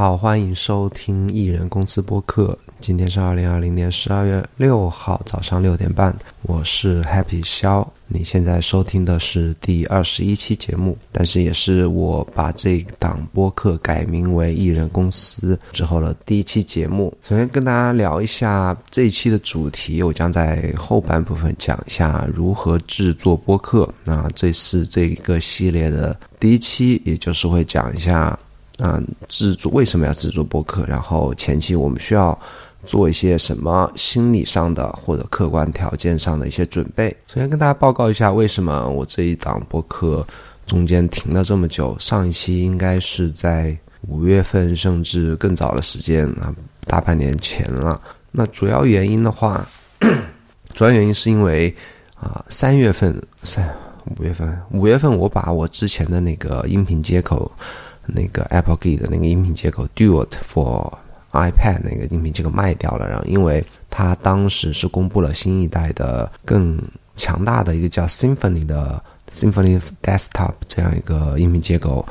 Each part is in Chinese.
好，欢迎收听艺人公司播客。今天是二零二零年十二月六号早上六点半，我是 Happy 肖。你现在收听的是第二十一期节目，但是也是我把这档播客改名为艺人公司之后的第一期节目。首先跟大家聊一下这一期的主题，我将在后半部分讲一下如何制作播客。那这是这一个系列的第一期，也就是会讲一下。嗯，制作为什么要制作播客？然后前期我们需要做一些什么心理上的或者客观条件上的一些准备。首先跟大家报告一下，为什么我这一档播客中间停了这么久？上一期应该是在五月份，甚至更早的时间啊，大半年前了。那主要原因的话，主要原因是因为啊，三月份三五月份五月份我把我之前的那个音频接口。那个 Apple Key 的那个音频接口 Duet for iPad 那个音频接口卖掉了，然后因为它当时是公布了新一代的更强大的一个叫 Symphony 的 Symphony Desktop 这样一个音频接口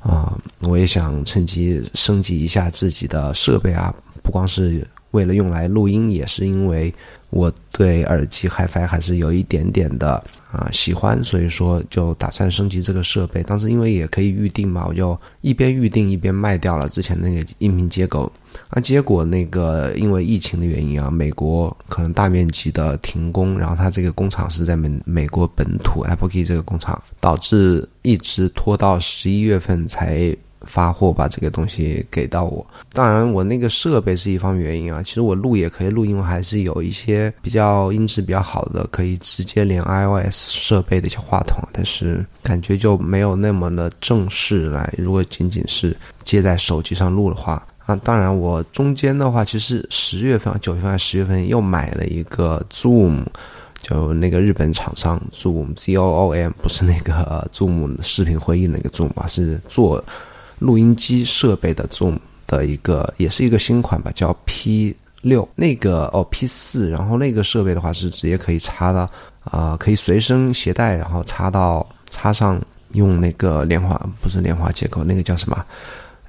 啊，我也想趁机升级一下自己的设备啊，不光是为了用来录音，也是因为我对耳机 HiFi 还是有一点点的。啊，喜欢，所以说就打算升级这个设备。当时因为也可以预定嘛，我就一边预定一边卖掉了之前那个音频接口。啊，结果那个因为疫情的原因啊，美国可能大面积的停工，然后它这个工厂是在美美国本土 Apple Key 这个工厂，导致一直拖到十一月份才。发货把这个东西给到我，当然我那个设备是一方原因啊。其实我录也可以录，因为还是有一些比较音质比较好的，可以直接连 iOS 设备的一些话筒，但是感觉就没有那么的正式来。如果仅仅是接在手机上录的话，啊，当然我中间的话，其实十月份、九月份、十月份又买了一个 Zoom，就那个日本厂商 Zoom Z O O M，不是那个 Zoom 视频会议那个 Zoom 啊，是做。录音机设备的 Zoom 的一个，也是一个新款吧，叫 P 六。那个哦 P 四，然后那个设备的话是直接可以插到啊，可以随身携带，然后插到插上用那个莲花不是莲花接口，那个叫什么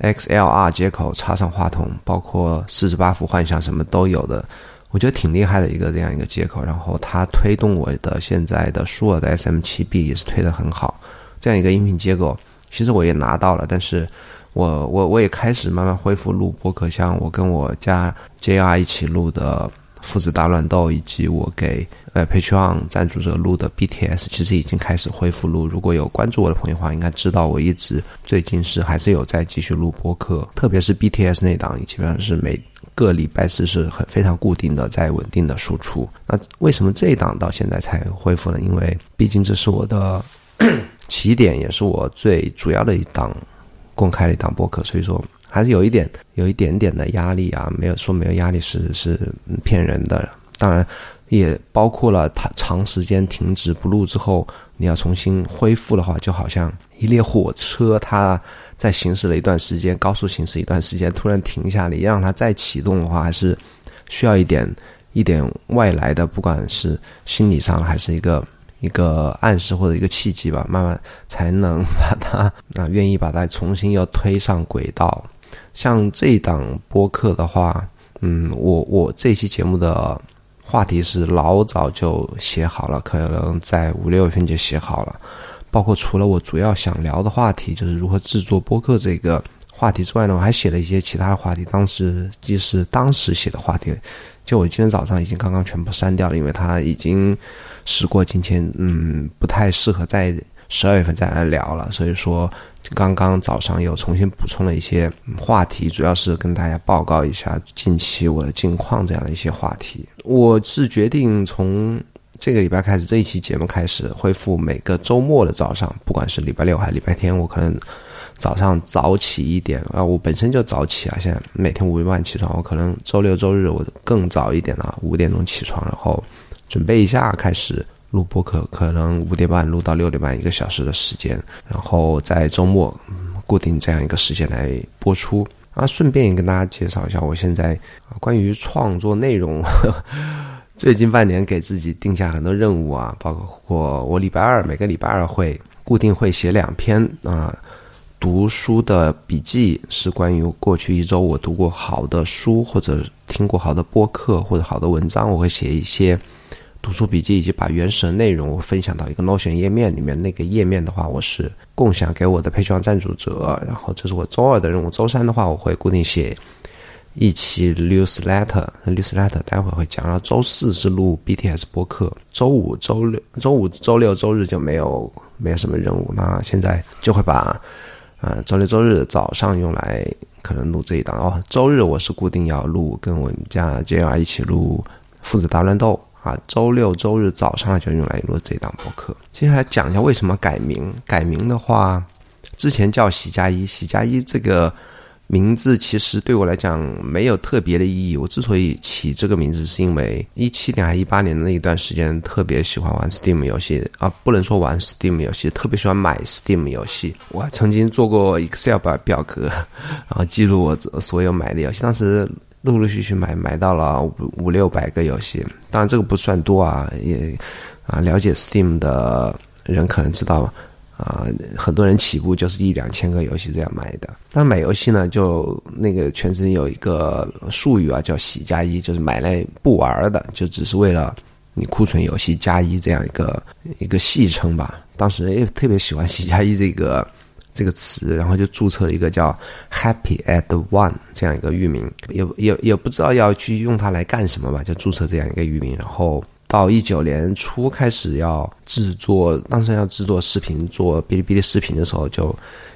XLR 接口插上话筒，包括四十八伏幻想什么都有的，我觉得挺厉害的一个这样一个接口。然后它推动我的现在的舒尔的 SM 七 B 也是推的很好，这样一个音频接口。其实我也拿到了，但是我我我也开始慢慢恢复录播客，像我跟我家 JR 一起录的《父子大乱斗》，以及我给呃 Patreon 赞助者录的 BTS，其实已经开始恢复录。如果有关注我的朋友的话，应该知道我一直最近是还是有在继续录播客，特别是 BTS 那档，基本上是每个礼拜四是很非常固定的在稳定的输出。那为什么这一档到现在才恢复呢？因为毕竟这是我的。起点也是我最主要的一档公开的一档播客，所以说还是有一点有一点点的压力啊，没有说没有压力是是骗人的。当然也包括了它长时间停止不录之后，你要重新恢复的话，就好像一列火车，它在行驶了一段时间，高速行驶一段时间，突然停下来，让它再启动的话，还是需要一点一点外来的，不管是心理上还是一个。一个暗示或者一个契机吧，慢慢才能把它啊，愿意把它重新又推上轨道。像这档播客的话，嗯，我我这期节目的话题是老早就写好了，可能在五六月份就写好了。包括除了我主要想聊的话题，就是如何制作播客这个话题之外呢，我还写了一些其他的话题。当时即是当时写的话题，就我今天早上已经刚刚全部删掉了，因为它已经。时过境迁，嗯，不太适合在十二月份再来聊了。所以说，刚刚早上又重新补充了一些话题，主要是跟大家报告一下近期我的近况这样的一些话题。我是决定从这个礼拜开始，这一期节目开始恢复每个周末的早上，不管是礼拜六还是礼拜天，我可能早上早起一点啊。我本身就早起啊，现在每天五点半起床，我可能周六周日我更早一点了，五点钟起床，然后。准备一下，开始录播客，可能五点半录到六点半，一个小时的时间，然后在周末固定这样一个时间来播出。啊，顺便也跟大家介绍一下，我现在关于创作内容，最近半年给自己定下很多任务啊，包括我礼拜二每个礼拜二会固定会写两篇啊读书的笔记是关于过去一周我读过好的书，或者听过好的播客，或者好的文章，我会写一些读书笔记，以及把原始的内容我分享到一个 Notion 页面里面。那个页面的话，我是共享给我的 Patreon 赞助者。然后这是我周二的任务，周三的话我会固定写一期 Newsletter，Newsletter 待会儿会讲。然后周四是录 BTS 播客，周五、周六、周五、周六、周日就没有没有什么任务。那现在就会把。啊，周六周日早上用来可能录这一档哦。周日我是固定要录，跟我们家 JR 一起录父子大乱斗啊。周六周日早上就用来录这档播客。接下来讲一下为什么改名。改名的话，之前叫喜加一，喜加一这个。名字其实对我来讲没有特别的意义。我之所以起这个名字，是因为一七年还一八年的那一段时间，特别喜欢玩 Steam 游戏啊，不能说玩 Steam 游戏，特别喜欢买 Steam 游戏。我曾经做过 Excel 表表格，然后记录我所有买的游戏。当时陆陆续续买买到了五五六百个游戏，当然这个不算多啊，也啊了解 Steam 的人可能知道。啊，很多人起步就是一两千个游戏这样买的。但买游戏呢，就那个全程有一个术语啊，叫“喜加一”，就是买来不玩的，就只是为了你库存游戏加一这样一个一个戏称吧。当时也特别喜欢“喜加一”这个这个词，然后就注册了一个叫 “Happy at One” 这样一个域名，也也也不知道要去用它来干什么吧，就注册这样一个域名，然后。到一九年初开始要制作，当时要制作视频，做哔哩哔哩视频的时候，就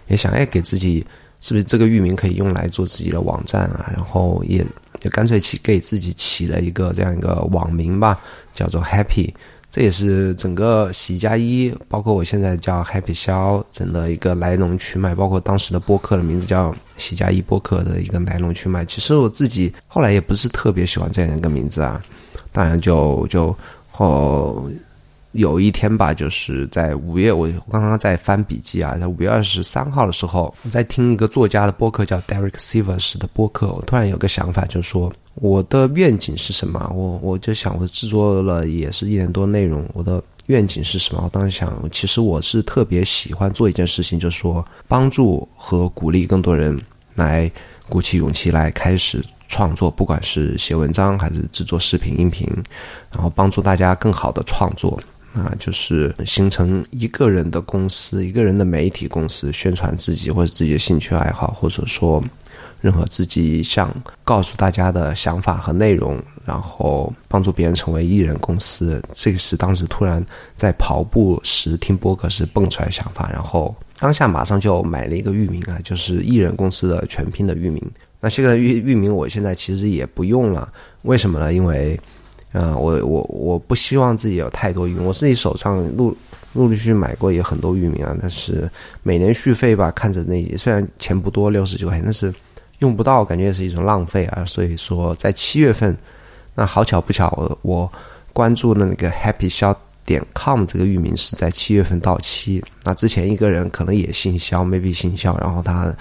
也想，哎，给自己是不是这个域名可以用来做自己的网站啊？然后也就干脆起给自己起了一个这样一个网名吧，叫做 Happy。这也是整个喜加一，包括我现在叫 Happy 肖，整的一个来龙去脉，包括当时的播客的名字叫喜加一播客的一个来龙去脉。其实我自己后来也不是特别喜欢这样一个名字啊。当然，就就后有一天吧，就是在五月，我刚刚在翻笔记啊，在五月二十三号的时候，我在听一个作家的播客，叫 Derek Sivers 的播客，我突然有个想法，就是说我的愿景是什么？我我就想，我制作了也是一年多内容，我的愿景是什么？我当时想，其实我是特别喜欢做一件事情，就是说帮助和鼓励更多人来鼓起勇气来开始。创作，不管是写文章还是制作视频、音频，然后帮助大家更好的创作，啊，就是形成一个人的公司，一个人的媒体公司，宣传自己或者自己的兴趣爱好，或者说任何自己想告诉大家的想法和内容，然后帮助别人成为艺人公司。这个是当时突然在跑步时听播客时蹦出来想法，然后当下马上就买了一个域名啊，就是艺人公司的全拼的域名。那这个域域名我现在其实也不用了，为什么呢？因为，呃，我我我不希望自己有太多域名，我自己手上陆陆陆续续买过也很多域名啊，但是每年续费吧，看着那虽然钱不多六十九块钱，但是用不到，感觉也是一种浪费啊。所以说，在七月份，那好巧不巧，我我关注的那个 Happy Shop 点 com 这个域名是在七月份到期。那之前一个人可能也姓肖，maybe 姓肖，然后他。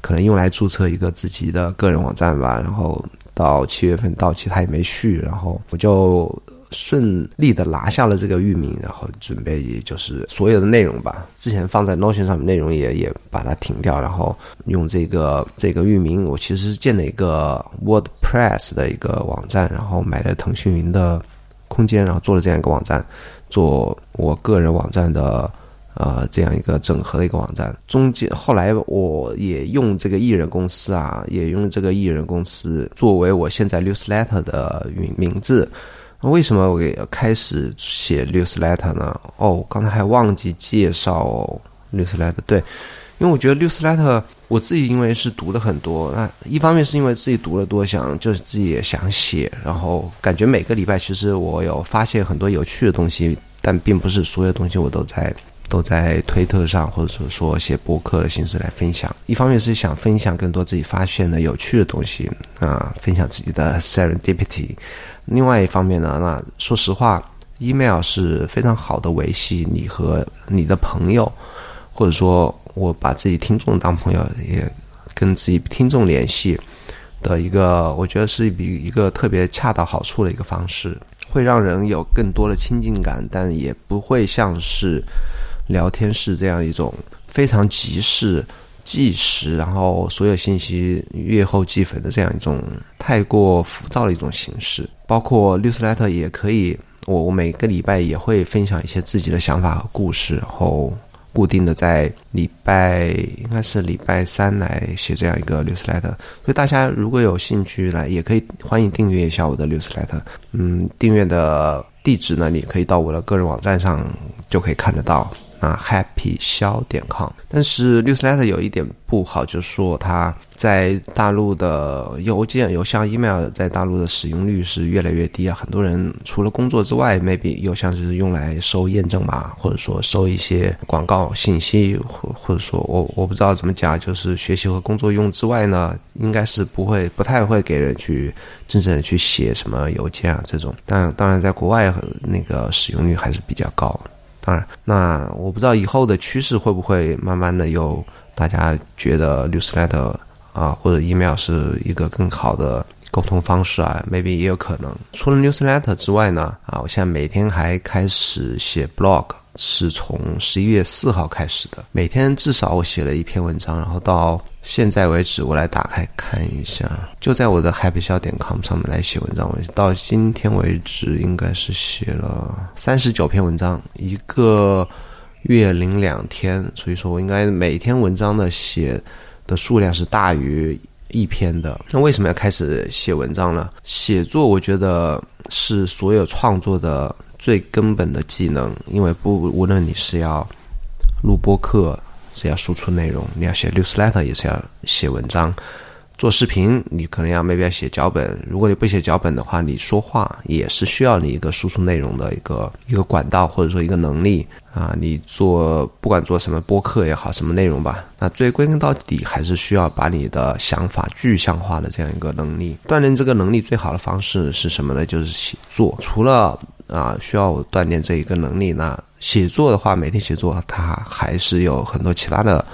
可能用来注册一个自己的个人网站吧，然后到七月份到期他也没续，然后我就顺利的拿下了这个域名，然后准备就是所有的内容吧，之前放在 Notion 上面内容也也把它停掉，然后用这个这个域名，我其实是建了一个 WordPress 的一个网站，然后买了腾讯云的空间，然后做了这样一个网站，做我个人网站的。呃，这样一个整合的一个网站，中间后来我也用这个艺人公司啊，也用这个艺人公司作为我现在 newsletter 的名名字。为什么我给开始写 newsletter 呢？哦，刚才还忘记介绍 newsletter。对，因为我觉得 newsletter 我自己因为是读了很多，那一方面是因为自己读了多，想就是自己也想写，然后感觉每个礼拜其实我有发现很多有趣的东西，但并不是所有东西我都在。都在推特上，或者说写博客的形式来分享。一方面是想分享更多自己发现的有趣的东西啊，分享自己的 serendipity。另外一方面呢，那说实话，email 是非常好的维系你和你的朋友，或者说我把自己听众当朋友，也跟自己听众联系的一个，我觉得是比一个特别恰到好处的一个方式，会让人有更多的亲近感，但也不会像是。聊天室这样一种非常即时即时，然后所有信息阅后即焚的这样一种太过浮躁的一种形式。包括 newsletter 也可以，我我每个礼拜也会分享一些自己的想法和故事，然后固定的在礼拜应该是礼拜三来写这样一个 newsletter。所以大家如果有兴趣来，也可以欢迎订阅一下我的 newsletter。嗯，订阅的地址呢，你可以到我的个人网站上就可以看得到。啊，happy 肖点 com，但是 newsletter 有一点不好，就是说它在大陆的邮件、邮箱、email 在大陆的使用率是越来越低啊。很多人除了工作之外，maybe 邮箱就是用来收验证码，或者说收一些广告信息，或或者说我我不知道怎么讲，就是学习和工作用之外呢，应该是不会不太会给人去真正的去写什么邮件啊这种。但当然，在国外那个使用率还是比较高。当然，那我不知道以后的趋势会不会慢慢的有大家觉得 newsletter 啊或者 email 是一个更好的沟通方式啊，maybe 也有可能。除了 newsletter 之外呢，啊，我现在每天还开始写 blog。是从十一月四号开始的，每天至少我写了一篇文章，然后到现在为止，我来打开看一下，就在我的 happy 笑点 com 上面来写文章。我到今天为止，应该是写了三十九篇文章，一个月零两天，所以说我应该每天文章的写的数量是大于一篇的。那为什么要开始写文章呢？写作，我觉得是所有创作的。最根本的技能，因为不无论你是要录播课，是要输出内容，你要写 newsletter，也是要写文章。做视频，你可能要没必要写脚本。如果你不写脚本的话，你说话也是需要你一个输出内容的一个一个管道，或者说一个能力啊。你做不管做什么播客也好，什么内容吧，那最归根到底还是需要把你的想法具象化的这样一个能力。锻炼这个能力最好的方式是什么呢？就是写作。除了啊，需要我锻炼这一个能力，那写作的话，每天写作，它还是有很多其他的。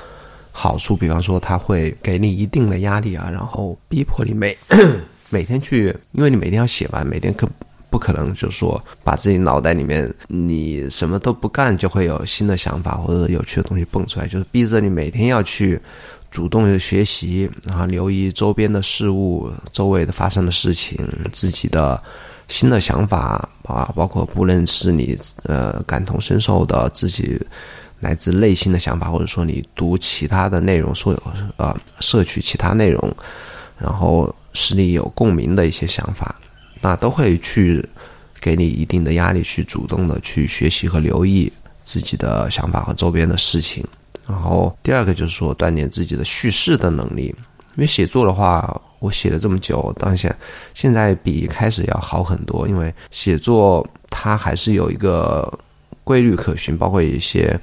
好处，比方说，他会给你一定的压力啊，然后逼迫你每 每天去，因为你每天要写完，每天可不可能就是说把自己脑袋里面你什么都不干，就会有新的想法或者有趣的东西蹦出来，就是逼着你每天要去主动的学习，然后留意周边的事物、周围的发生的事情、自己的新的想法啊，包括不论是你呃感同身受的自己。来自内心的想法，或者说你读其他的内容，所有呃摄取其他内容，然后使你有共鸣的一些想法，那都会去给你一定的压力，去主动的去学习和留意自己的想法和周边的事情。然后第二个就是说锻炼自己的叙事的能力，因为写作的话，我写了这么久，当下现在比一开始要好很多，因为写作它还是有一个规律可循，包括一些。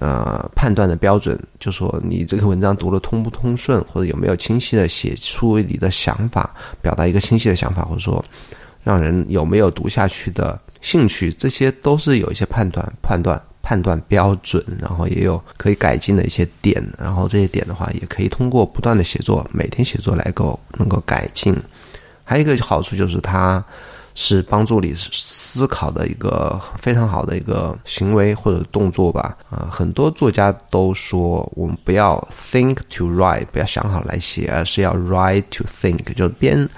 呃，判断的标准，就说你这个文章读的通不通顺，或者有没有清晰的写出你的想法，表达一个清晰的想法，或者说让人有没有读下去的兴趣，这些都是有一些判断、判断、判断标准，然后也有可以改进的一些点，然后这些点的话，也可以通过不断的写作，每天写作来够能够改进。还有一个好处就是它。是帮助你思考的一个非常好的一个行为或者动作吧。啊，很多作家都说，我们不要 think to write，不要想好来写，而是要 write to think，就是边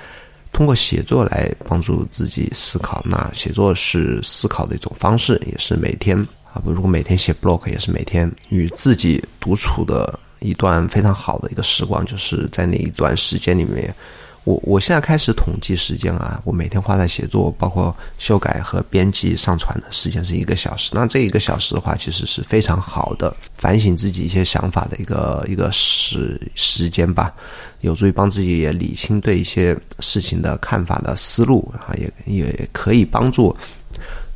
通过写作来帮助自己思考。那写作是思考的一种方式，也是每天啊，不如果每天写 blog，也是每天与自己独处的一段非常好的一个时光，就是在那一段时间里面。我我现在开始统计时间啊，我每天花在写作，包括修改和编辑、上传的时间是一个小时。那这一个小时的话，其实是非常好的反省自己一些想法的一个一个时时间吧，有助于帮自己也理清对一些事情的看法的思路啊，也也可以帮助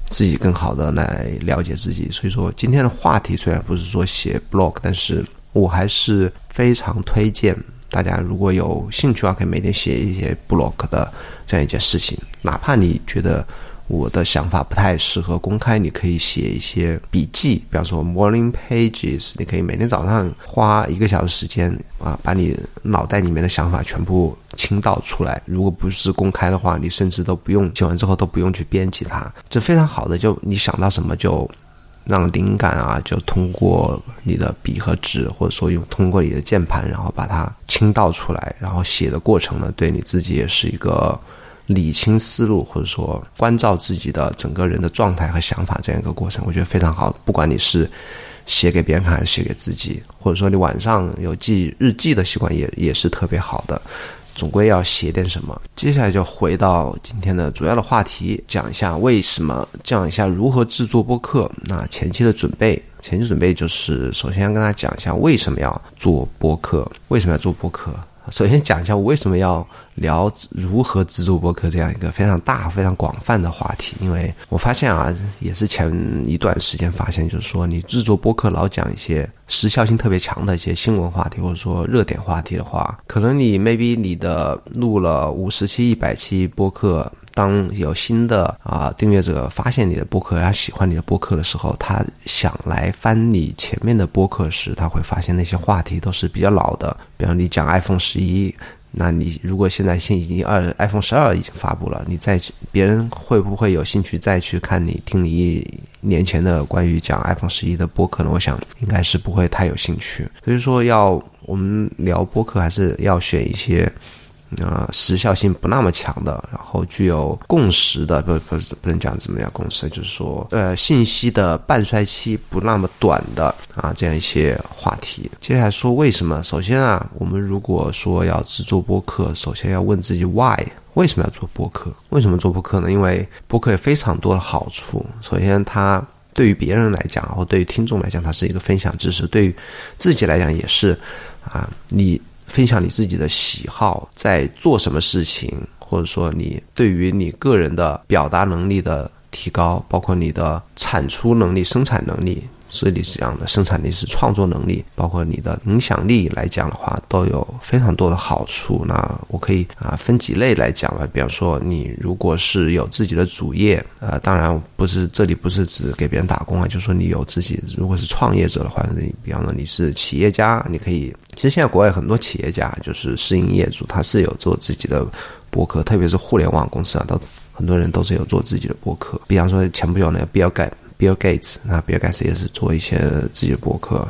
自己更好的来了解自己。所以说，今天的话题虽然不是说写 blog，但是我还是非常推荐。大家如果有兴趣的话，可以每天写一些 blog 的这样一件事情。哪怕你觉得我的想法不太适合公开，你可以写一些笔记，比方说 morning pages。你可以每天早上花一个小时时间啊，把你脑袋里面的想法全部倾倒出来。如果不是公开的话，你甚至都不用写完之后都不用去编辑它，这非常好的。就你想到什么就让灵感啊，就通过你的笔和纸，或者说用通过你的键盘，然后把它倾倒出来，然后写的过程呢，对你自己也是一个理清思路，或者说关照自己的整个人的状态和想法这样一个过程，我觉得非常好。不管你是写给别人看还是写给自己，或者说你晚上有记日记的习惯，也也是特别好的。总归要写点什么。接下来就回到今天的主要的话题，讲一下为什么，讲一下如何制作播客。那前期的准备，前期准备就是首先要跟大家讲一下为什么要做播客，为什么要做播客。首先讲一下我为什么要聊如何制作播客这样一个非常大、非常广泛的话题，因为我发现啊，也是前一段时间发现，就是说你制作播客老讲一些时效性特别强的一些新闻话题，或者说热点话题的话，可能你 maybe 你的录了五十期、一百期播客。当有新的啊订阅者发现你的播客，他喜欢你的播客的时候，他想来翻你前面的播客时，他会发现那些话题都是比较老的。比方你讲 iPhone 十一，那你如果现在现已经二 iPhone 十二已经发布了，你再去别人会不会有兴趣再去看你听你一年前的关于讲 iPhone 十一的播客呢？我想应该是不会太有兴趣。所以说，要我们聊播客，还是要选一些。呃，时效性不那么强的，然后具有共识的，不不是不能讲怎么样共识，就是说，呃，信息的半衰期不那么短的啊，这样一些话题。接下来说为什么？首先啊，我们如果说要制作播客，首先要问自己 why，为什么要做播客？为什么做播客呢？因为播客有非常多的好处。首先，它对于别人来讲，或对于听众来讲，它是一个分享知识；对于自己来讲，也是啊，你。分享你自己的喜好，在做什么事情，或者说你对于你个人的表达能力的提高，包括你的产出能力、生产能力。所以你是这样的，生产力是创作能力，包括你的影响力来讲的话，都有非常多的好处。那我可以啊分几类来讲吧。比方说，你如果是有自己的主业，呃，当然不是这里不是指给别人打工啊，就说你有自己，如果是创业者的话，你比方说你是企业家，你可以。其实现在国外很多企业家就是私营业主，他是有做自己的博客，特别是互联网公司啊，都很多人都是有做自己的博客。比方说前不久那个比尔盖。Bill Gates，啊 Bill Gates 也是做一些自己的博客，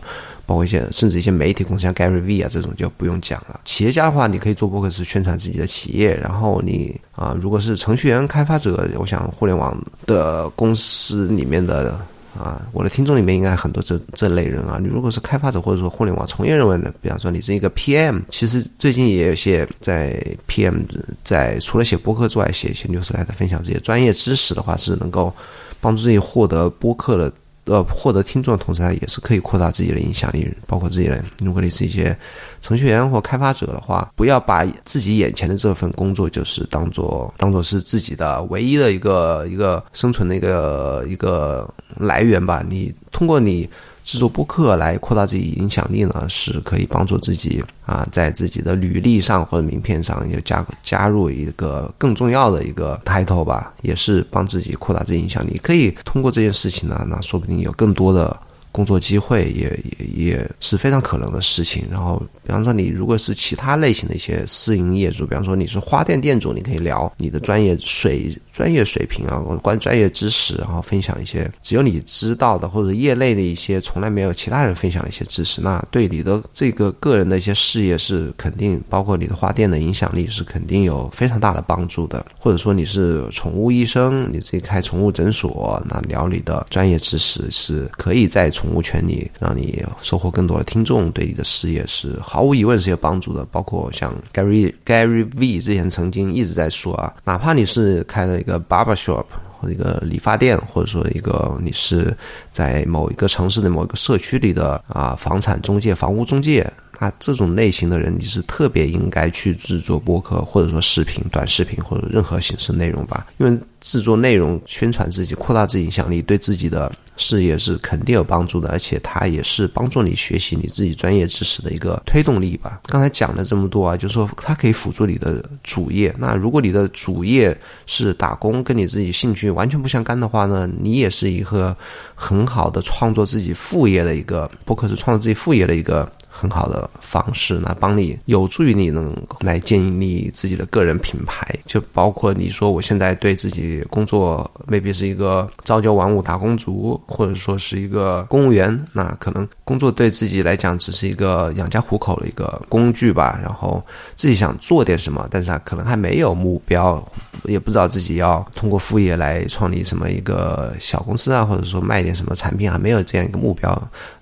包括一些甚至一些媒体公司，像 Gary V 啊这种就不用讲了。企业家的话，你可以做博客是宣传自己的企业，然后你啊，如果是程序员、开发者，我想互联网的公司里面的啊，我的听众里面应该很多这这类人啊。你如果是开发者或者说互联网从业人员的，比方说你是一个 PM，其实最近也有些在 PM 在除了写博客之外，写一些 newsletter 分享这些专业知识的话，是能够。帮助自己获得播客的，呃，获得听众的同时，也是可以扩大自己的影响力，包括自己人。如果你是一些程序员或开发者的话，不要把自己眼前的这份工作就是当做当做是自己的唯一的一个一个生存的一个一个来源吧。你通过你。制作播客来扩大自己影响力呢，是可以帮助自己啊，在自己的履历上或者名片上又加加入一个更重要的一个 title 吧，也是帮自己扩大自己影响力。可以通过这件事情呢，那说不定有更多的。工作机会也也也是非常可能的事情。然后，比方说你如果是其他类型的一些私营业主，比方说你是花店店主，你可以聊你的专业水专业水平啊，我关专业知识，然后分享一些只有你知道的或者业内的一些从来没有其他人分享的一些知识。那对你的这个个人的一些事业是肯定，包括你的花店的影响力是肯定有非常大的帮助的。或者说你是宠物医生，你自己开宠物诊所，那聊你的专业知识是可以在宠。物圈里，让你收获更多的听众，对你的事业是毫无疑问是有帮助的。包括像 Gary Gary V 之前曾经一直在说啊，哪怕你是开了一个 barber shop 或者一个理发店，或者说一个你是在某一个城市的某一个社区里的啊房产中介、房屋中介。那这种类型的人，你是特别应该去制作播客，或者说视频、短视频或者任何形式内容吧，因为制作内容、宣传自己、扩大自己影响力，对自己的事业是肯定有帮助的，而且它也是帮助你学习你自己专业知识的一个推动力吧。刚才讲了这么多啊，就是说它可以辅助你的主业。那如果你的主业是打工，跟你自己兴趣完全不相干的话呢，你也是一个很好的创作自己副业的一个不可，是创作自己副业的一个。很好的方式，那帮你有助于你能来建立自己的个人品牌。就包括你说我现在对自己工作未必是一个朝九晚五打工族，或者说是一个公务员，那可能工作对自己来讲只是一个养家糊口的一个工具吧。然后自己想做点什么，但是啊，可能还没有目标，也不知道自己要通过副业来创立什么一个小公司啊，或者说卖点什么产品，啊没有这样一个目标。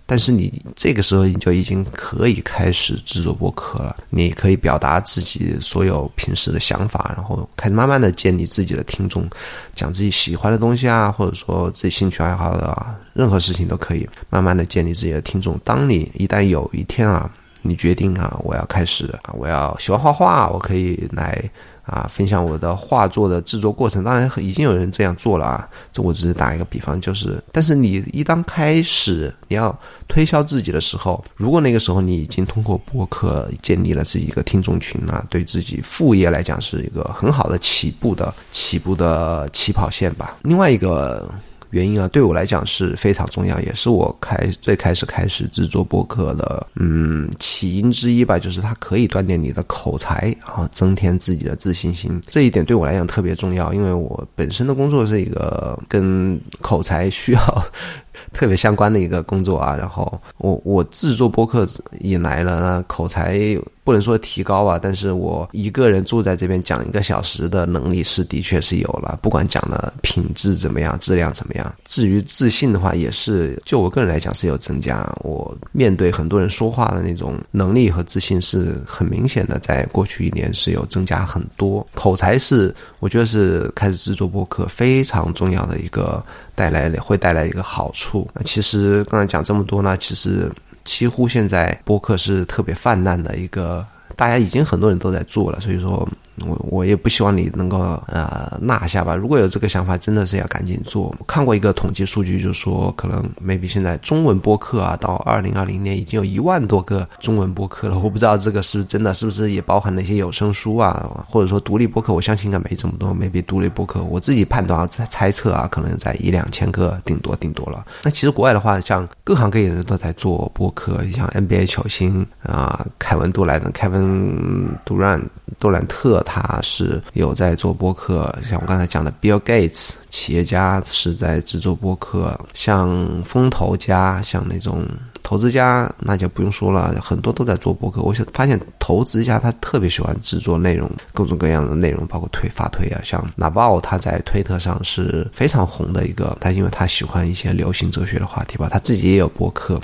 但是你这个时候你就已经可以开始制作播客了，你可以表达自己所有平时的想法，然后开始慢慢的建立自己的听众，讲自己喜欢的东西啊，或者说自己兴趣爱好的啊，任何事情都可以慢慢的建立自己的听众。当你一旦有一天啊，你决定啊，我要开始啊，我要喜欢画画，我可以来。啊，分享我的画作的制作过程，当然已经有人这样做了啊。这我只是打一个比方，就是，但是你一旦开始你要推销自己的时候，如果那个时候你已经通过博客建立了自己一个听众群啊，对自己副业来讲是一个很好的起步的起步的起跑线吧。另外一个。原因啊，对我来讲是非常重要，也是我开最开始开始制作播客的，嗯，起因之一吧。就是它可以锻炼你的口才啊，增添自己的自信心。这一点对我来讲特别重要，因为我本身的工作是一个跟口才需要。特别相关的一个工作啊，然后我我制作播客以来了，那口才不能说提高啊，但是我一个人住在这边讲一个小时的能力是的确是有了，不管讲的品质怎么样，质量怎么样。至于自信的话，也是就我个人来讲是有增加。我面对很多人说话的那种能力和自信是很明显的，在过去一年是有增加很多。口才是我觉得是开始制作播客非常重要的一个。带来会带来一个好处。那其实刚才讲这么多呢，其实几乎现在播客是特别泛滥的一个，大家已经很多人都在做了，所以说。我我也不希望你能够呃落下吧。如果有这个想法，真的是要赶紧做。看过一个统计数据，就是说可能 maybe 现在中文播客啊，到二零二零年已经有一万多个中文播客了。我不知道这个是不是真的，是不是也包含了一些有声书啊，或者说独立播客？我相信应该没这么多。maybe 独立播客，我自己判断啊，猜猜测啊，可能在一两千个，顶多顶多了。那其实国外的话，像各行各业的人都在做播客，像 NBA 球星啊，凯文杜兰特、凯文杜兰杜兰特。他是有在做播客，像我刚才讲的 Bill Gates 企业家是在制作播客，像风投家，像那种投资家，那就不用说了，很多都在做播客。我发现投资家他特别喜欢制作内容，各种各样的内容，包括推发推啊，像纳宝他在推特上是非常红的一个，他因为他喜欢一些流行哲学的话题吧，他自己也有播客。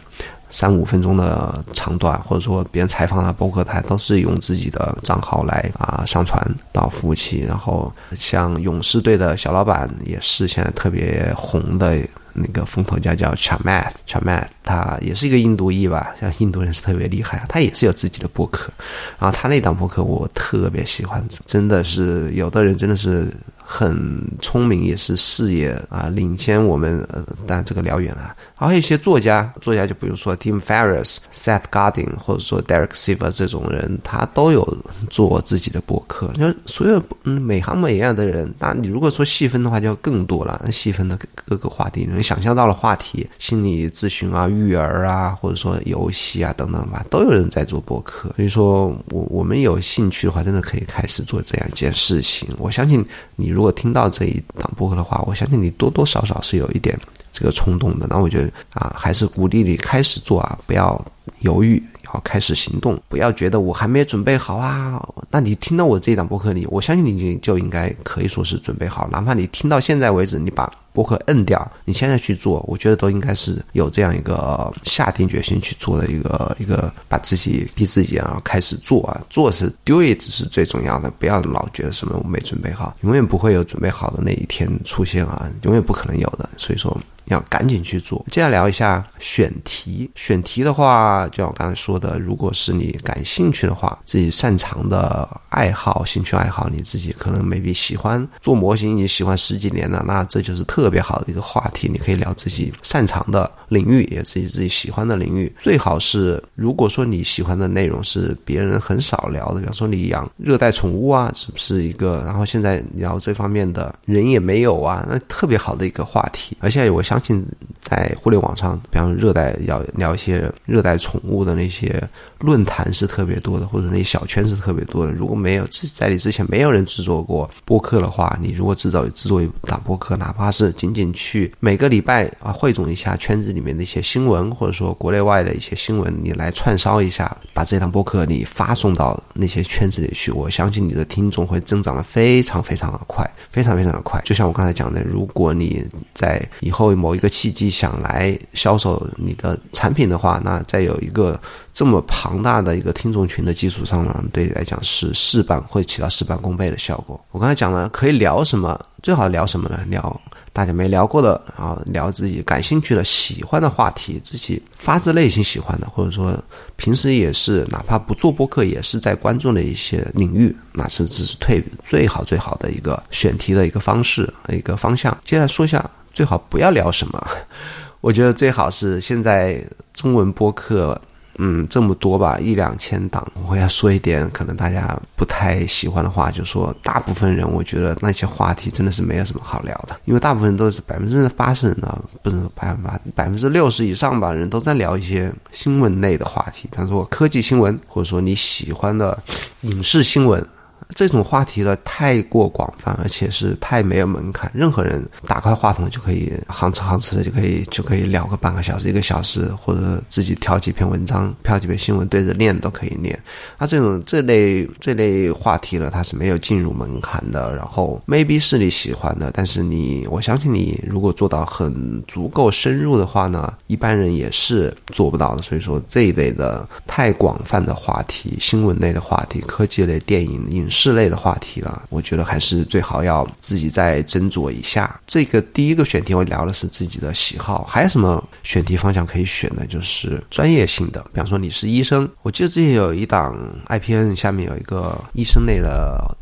三五分钟的长短，或者说别人采访他，包括他都是用自己的账号来啊上传到服务器。然后像勇士队的小老板也是现在特别红的那个风投家叫 Chamat，Chamat，他也是一个印度裔吧，像印度人是特别厉害啊，他也是有自己的博客。然后他那档博客我特别喜欢，真的是有的人真的是。很聪明，也是事业啊领先我们，呃，但这个聊远了。还有一些作家，作家就比如说 Tim Ferriss、Seth Godin，或者说 Derek Sivers 这种人，他都有做自己的博客。就所有嗯每行每业的人，那你如果说细分的话，就更多了。细分的各个话题，能想象到了话题，心理咨询啊、育儿啊，或者说游戏啊等等吧，都有人在做播客。所以说我我们有兴趣的话，真的可以开始做这样一件事情。我相信你如如果听到这一档播客的话，我相信你多多少少是有一点这个冲动的。那我觉得啊，还是鼓励你开始做啊，不要犹豫，好开始行动，不要觉得我还没准备好啊。那你听到我这一档播客里，我相信你就应该可以说是准备好。哪怕你听到现在为止，你把。播客摁掉，你现在去做，我觉得都应该是有这样一个下定决心去做的一个一个，把自己逼自己然后开始做啊，做是 do it 是最重要的，不要老觉得什么我没准备好，永远不会有准备好的那一天出现啊，永远不可能有的，所以说。要赶紧去做。接下来聊一下选题。选题的话，就像我刚才说的，如果是你感兴趣的话，自己擅长的爱好、兴趣爱好，你自己可能 maybe 喜欢做模型，你喜欢十几年了，那这就是特别好的一个话题。你可以聊自己擅长的领域，也自己自己喜欢的领域。最好是，如果说你喜欢的内容是别人很少聊的，比方说你养热带宠物啊，是不是一个？然后现在聊这方面的人也没有啊，那特别好的一个话题。而且我相。相信在互联网上，比方说热带要聊一些热带宠物的那些论坛是特别多的，或者那些小圈是特别多的。如果没有在你之前没有人制作过播客的话，你如果制造制作一档播客，哪怕是仅仅去每个礼拜啊汇总一下圈子里面的一些新闻，或者说国内外的一些新闻，你来串烧一下，把这档播客你发送到那些圈子里去，我相信你的听众会增长的非常非常的快，非常非常的快。就像我刚才讲的，如果你在以后某一个契机想来销售你的产品的话，那再有一个这么庞大的一个听众群的基础上呢，对你来讲是事半会起到事半功倍的效果。我刚才讲了，可以聊什么？最好聊什么呢？聊大家没聊过的，然后聊自己感兴趣的、喜欢的话题，自己发自内心喜欢的，或者说平时也是哪怕不做播客，也是在关注的一些领域，那是这是最最好最好的一个选题的一个方式、一个方向。接下来说一下，最好不要聊什么。我觉得最好是现在中文播客，嗯，这么多吧，一两千档。我要说一点可能大家不太喜欢的话，就说大部分人，我觉得那些话题真的是没有什么好聊的，因为大部分都是百分之八十人呢，不是百分之八，百分之六十以上吧，人都在聊一些新闻类的话题，比方说科技新闻，或者说你喜欢的影视新闻。这种话题呢太过广泛，而且是太没有门槛，任何人打开话筒就可以行哧行哧的就可以就可以聊个半个小时、一个小时，或者自己挑几篇文章、挑几篇新闻对着念都可以念。那这种这类这类话题呢，它是没有进入门槛的。然后 maybe 是你喜欢的，但是你我相信你如果做到很足够深入的话呢，一般人也是做不到的。所以说这一类的太广泛的话题、新闻类的话题、科技类、电影、影视。之类的话题了，我觉得还是最好要自己再斟酌一下。这个第一个选题我聊的是自己的喜好，还有什么选题方向可以选呢？就是专业性的，比方说你是医生，我记得之前有一档 IPN 下面有一个医生类的。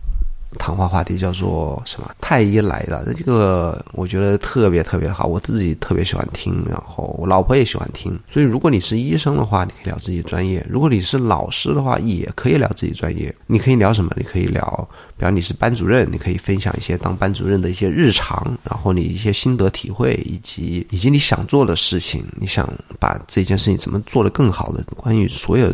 谈话话题叫做什么？太医来了，那这个我觉得特别特别好，我自己特别喜欢听，然后我老婆也喜欢听。所以如果你是医生的话，你可以聊自己专业；如果你是老师的话，也可以聊自己专业。你可以聊什么？你可以聊。比方你是班主任，你可以分享一些当班主任的一些日常，然后你一些心得体会，以及以及你想做的事情，你想把这件事情怎么做得更好的，关于所有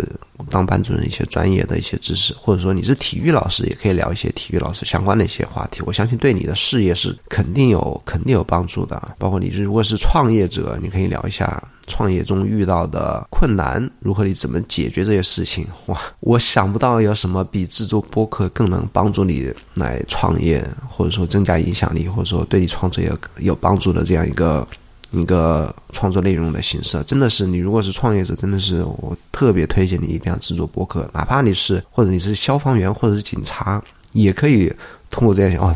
当班主任一些专业的一些知识，或者说你是体育老师，也可以聊一些体育老师相关的一些话题。我相信对你的事业是肯定有肯定有帮助的。包括你如果是创业者，你可以聊一下。创业中遇到的困难，如何你怎么解决这些事情？哇，我想不到有什么比制作播客更能帮助你来创业，或者说增加影响力，或者说对你创作有有帮助的这样一个一个创作内容的形式。真的是，你如果是创业者，真的是我特别推荐你一定要制作播客，哪怕你是或者你是消防员或者是警察，也可以通过这样哦。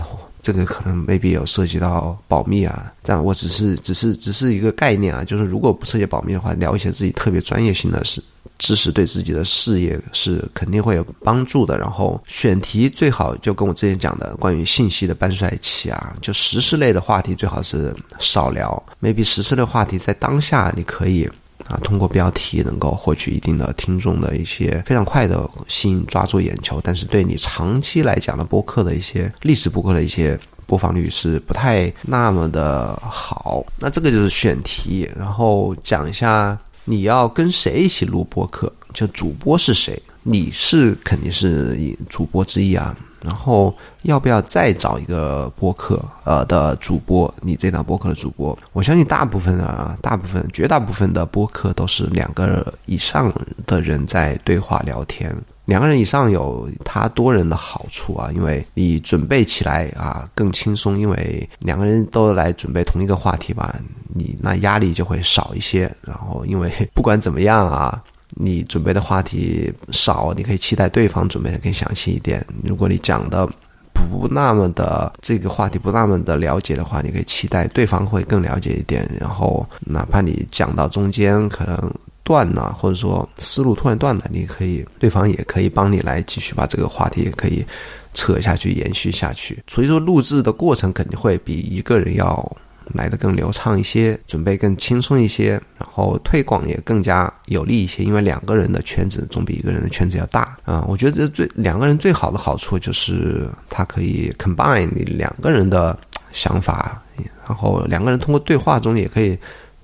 这个可能未必有涉及到保密啊，但我只是只是只是一个概念啊，就是如果不涉及保密的话，聊一些自己特别专业性的事知识，对自己的事业是肯定会有帮助的。然后选题最好就跟我之前讲的关于信息的半衰期啊，就时事类的话题最好是少聊。maybe 时事类话题在当下你可以。啊，通过标题能够获取一定的听众的一些非常快的吸引抓住眼球，但是对你长期来讲的播客的一些历史播客的一些播放率是不太那么的好。那这个就是选题，然后讲一下你要跟谁一起录播客，就主播是谁，你是肯定是主播之一啊。然后要不要再找一个播客呃的主播？你这档播客的主播，我相信大部分啊，大部分绝大部分的播客都是两个以上的人在对话聊天。两个人以上有他多人的好处啊，因为你准备起来啊更轻松，因为两个人都来准备同一个话题吧，你那压力就会少一些。然后因为不管怎么样啊。你准备的话题少，你可以期待对方准备的更详细一点。如果你讲的不那么的这个话题不那么的了解的话，你可以期待对方会更了解一点。然后，哪怕你讲到中间可能断了，或者说思路突然断了，你可以对方也可以帮你来继续把这个话题也可以扯下去延续下去。所以说，录制的过程肯定会比一个人要。来的更流畅一些，准备更轻松一些，然后推广也更加有利一些。因为两个人的圈子总比一个人的圈子要大啊！我觉得这最两个人最好的好处就是它可以 combine 你两个人的想法，然后两个人通过对话中也可以。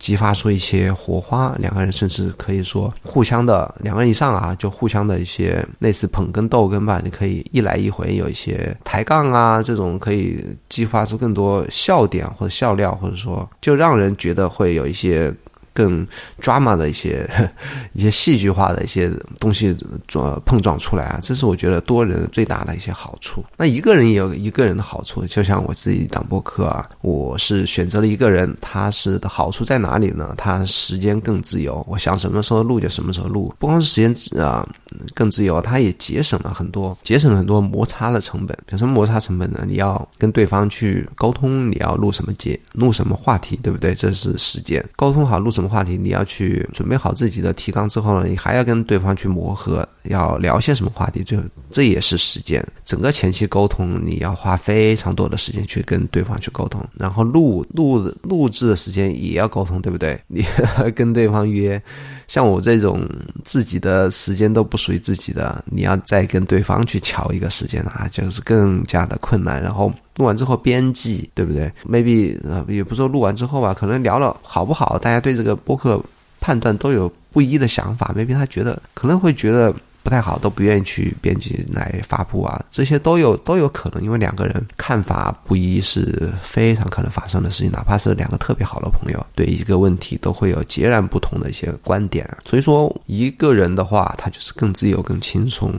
激发出一些火花，两个人甚至可以说互相的两个人以上啊，就互相的一些类似捧哏逗哏吧，你可以一来一回有一些抬杠啊，这种可以激发出更多笑点或者笑料，或者说就让人觉得会有一些。更 drama 的一些 一些戏剧化的一些东西做碰撞出来啊，这是我觉得多人最大的一些好处。那一个人也有一个人的好处，就像我自己当播客啊，我是选择了一个人，他是的好处在哪里呢？他时间更自由，我想什么时候录就什么时候录，不光是时间啊更自由，他也节省了很多节省了很多摩擦的成本。什么摩擦成本呢？你要跟对方去沟通，你要录什么节，录什么话题，对不对？这是时间沟通好录什么。话题你要去准备好自己的提纲之后呢，你还要跟对方去磨合，要聊些什么话题，就这也是时间。整个前期沟通你要花非常多的时间去跟对方去沟通，然后录录录制的时间也要沟通，对不对？你 跟对方约，像我这种自己的时间都不属于自己的，你要再跟对方去瞧一个时间啊，就是更加的困难。然后。录完之后编辑，对不对？maybe 呃，也不说录完之后吧，可能聊了好不好，大家对这个播客判断都有不一的想法。maybe 他觉得可能会觉得不太好，都不愿意去编辑来发布啊，这些都有都有可能，因为两个人看法不一是非常可能发生的事情。哪怕是两个特别好的朋友，对一个问题都会有截然不同的一些观点。所以说，一个人的话，他就是更自由、更轻松；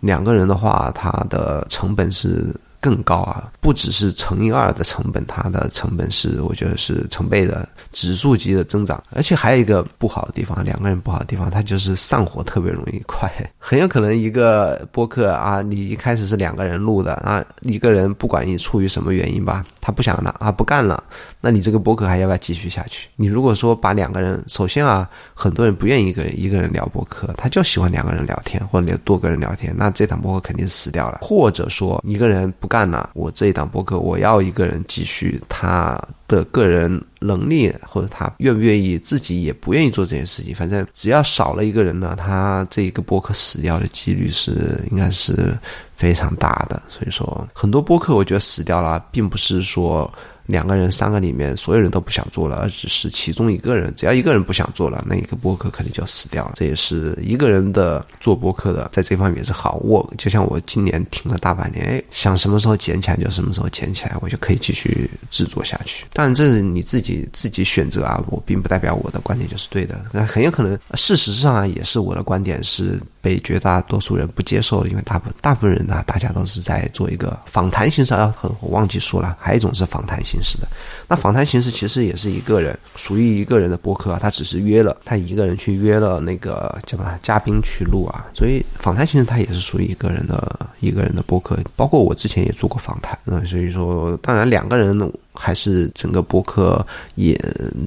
两个人的话，他的成本是。更高啊，不只是乘以二的成本，它的成本是我觉得是成倍的指数级的增长，而且还有一个不好的地方，两个人不好的地方，它就是上火特别容易快，很有可能一个播客啊，你一开始是两个人录的啊，一个人不管你出于什么原因吧，他不想了啊，不干了，那你这个博客还要不要继续下去？你如果说把两个人，首先啊，很多人不愿意一个人一个人聊博客，他就喜欢两个人聊天或者多个人聊天，那这档博客肯定死掉了，或者说一个人不。干了，我这一档博客，我要一个人继续，他的个人能力或者他愿不愿意，自己也不愿意做这件事情。反正只要少了一个人呢，他这一个播客死掉的几率是应该是非常大的。所以说，很多播客我觉得死掉了，并不是说。两个人、三个里面，所有人都不想做了，而只是其中一个人，只要一个人不想做了，那一个播客肯定就死掉了。这也是一个人的做播客的，在这方面也是好。我就像我今年停了大半年，哎，想什么时候捡起来就什么时候捡起来，我就可以继续制作下去。当然，这是你自己自己选择啊，我并不代表我的观点就是对的。那很有可能，事实上啊，也是我的观点是被绝大多数人不接受的，因为大部大部分人呢，大家都是在做一个访谈形式啊，我忘记说了，还有一种是访谈形是的，那访谈形式其实也是一个人属于一个人的播客啊，他只是约了他一个人去约了那个叫什么嘉宾去录啊，所以访谈形式它也是属于一个人的一个人的播客，包括我之前也做过访谈，嗯，所以说当然两个人还是整个播客也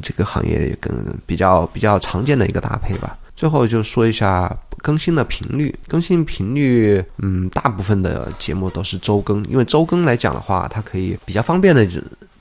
这个行业更比较比较常见的一个搭配吧。最后就说一下。更新的频率，更新频率，嗯，大部分的节目都是周更，因为周更来讲的话，它可以比较方便的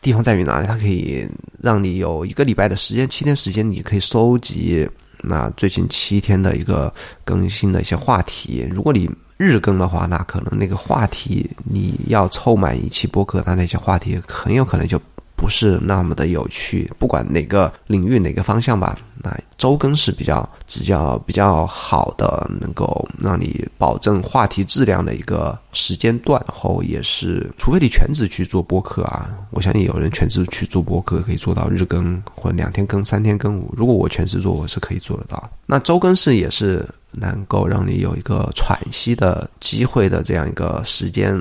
地方在于哪里？它可以让你有一个礼拜的时间，七天时间，你可以收集那最近七天的一个更新的一些话题。如果你日更的话，那可能那个话题你要凑满一期播客，它那些话题很有可能就。不是那么的有趣，不管哪个领域哪个方向吧，那周更是比较比较比较好的，能够让你保证话题质量的一个时间段。然后也是，除非你全职去做播客啊，我相信有人全职去做播客可以做到日更或两天更、三天更五。如果我全职做，我是可以做得到。那周更是也是。能够让你有一个喘息的机会的这样一个时间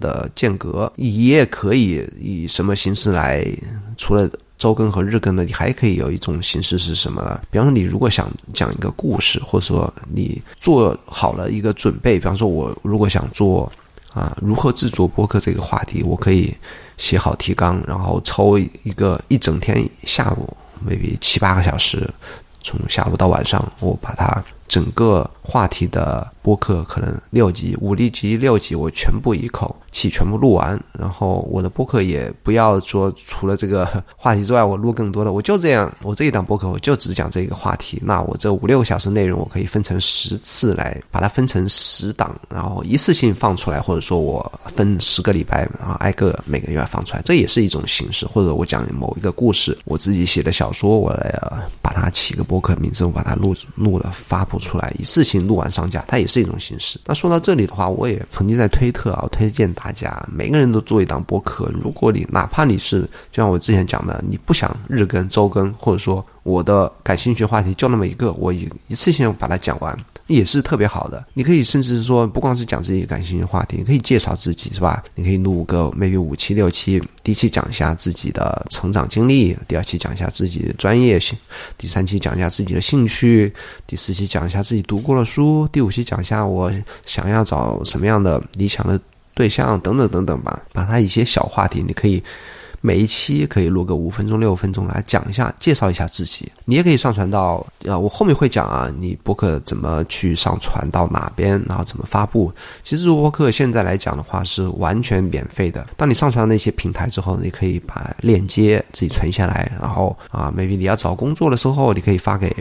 的间隔，你也可以以什么形式来？除了周更和日更呢？你还可以有一种形式是什么呢？比方说，你如果想讲一个故事，或者说你做好了一个准备，比方说，我如果想做啊如何制作播客这个话题，我可以写好提纲，然后抽一个一整天下午，maybe 七八个小时，从下午到晚上，我把它。整个话题的播客可能六集、五六集、六集，我全部一口气全部录完。然后我的播客也不要说除了这个 话题之外，我录更多的，我就这样，我这一档播客我就只讲这个话题。那我这五六个小时内容，我可以分成十次来把它分成十档，然后一次性放出来，或者说我分十个礼拜，然后挨个每个月放出来，这也是一种形式。或者我讲某一个故事，我自己写的小说，我来把它起个播客名字，我把它录录了发布。出来一次性录完上架，它也是一种形式。那说到这里的话，我也曾经在推特啊推荐大家，每个人都做一档播客。如果你哪怕你是就像我之前讲的，你不想日更、周更，或者说我的感兴趣话题就那么一个，我一一次性把它讲完。也是特别好的，你可以甚至说，不光是讲自己感兴趣话题，你可以介绍自己，是吧？你可以录个 maybe 五期六期，第一期讲一下自己的成长经历，第二期讲一下自己的专业性，第三期讲一下自己的兴趣，第四期讲一下自己读过的书，第五期讲一下我想要找什么样的理想的对象，等等等等吧。把它一些小话题，你可以。每一期可以录个五分钟、六分钟来讲一下，介绍一下自己。你也可以上传到啊，我后面会讲啊，你博客怎么去上传到哪边，然后怎么发布。其实博客现在来讲的话是完全免费的。当你上传那些平台之后，你可以把链接自己存下来，然后啊，maybe 你要找工作的时候，你可以发给。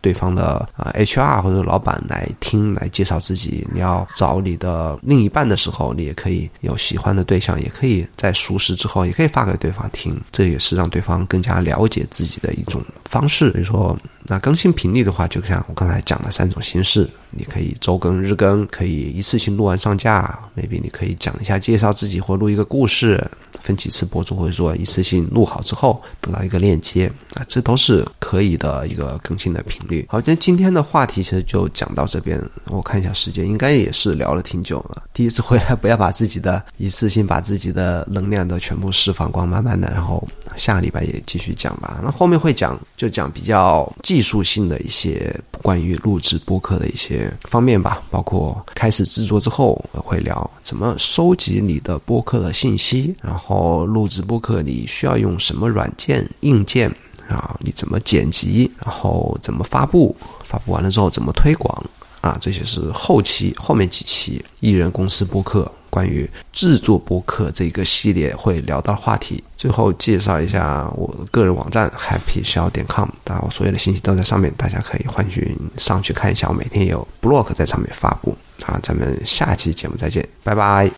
对方的啊，HR 或者老板来听来介绍自己。你要找你的另一半的时候，你也可以有喜欢的对象，也可以在熟识之后，也可以发给对方听。这也是让对方更加了解自己的一种方式。比如说，那更新频率的话，就像我刚才讲的三种形式，你可以周更、日更，可以一次性录完上架。maybe 你可以讲一下介绍自己，或录一个故事。分几次播出，或者说一次性录好之后得到一个链接啊，这都是可以的一个更新的频率。好，那今天的话题其实就讲到这边。我看一下时间，应该也是聊了挺久了。第一次回来，不要把自己的一次性把自己的能量都全部释放光，慢慢的，然后下个礼拜也继续讲吧。那后面会讲，就讲比较技术性的一些关于录制播客的一些方面吧，包括开始制作之后会聊怎么收集你的播客的信息，然后。哦，录制播客你需要用什么软件硬件啊？你怎么剪辑？然后怎么发布？发布完了之后怎么推广？啊，这些是后期后面几期艺人公司播客关于制作播客这个系列会聊到的话题。最后介绍一下我个人网站 happy 小点 com，当然我所有的信息都在上面，大家可以欢迎上去看一下。我每天有 blog 在上面发布。啊，咱们下期节目再见，拜拜。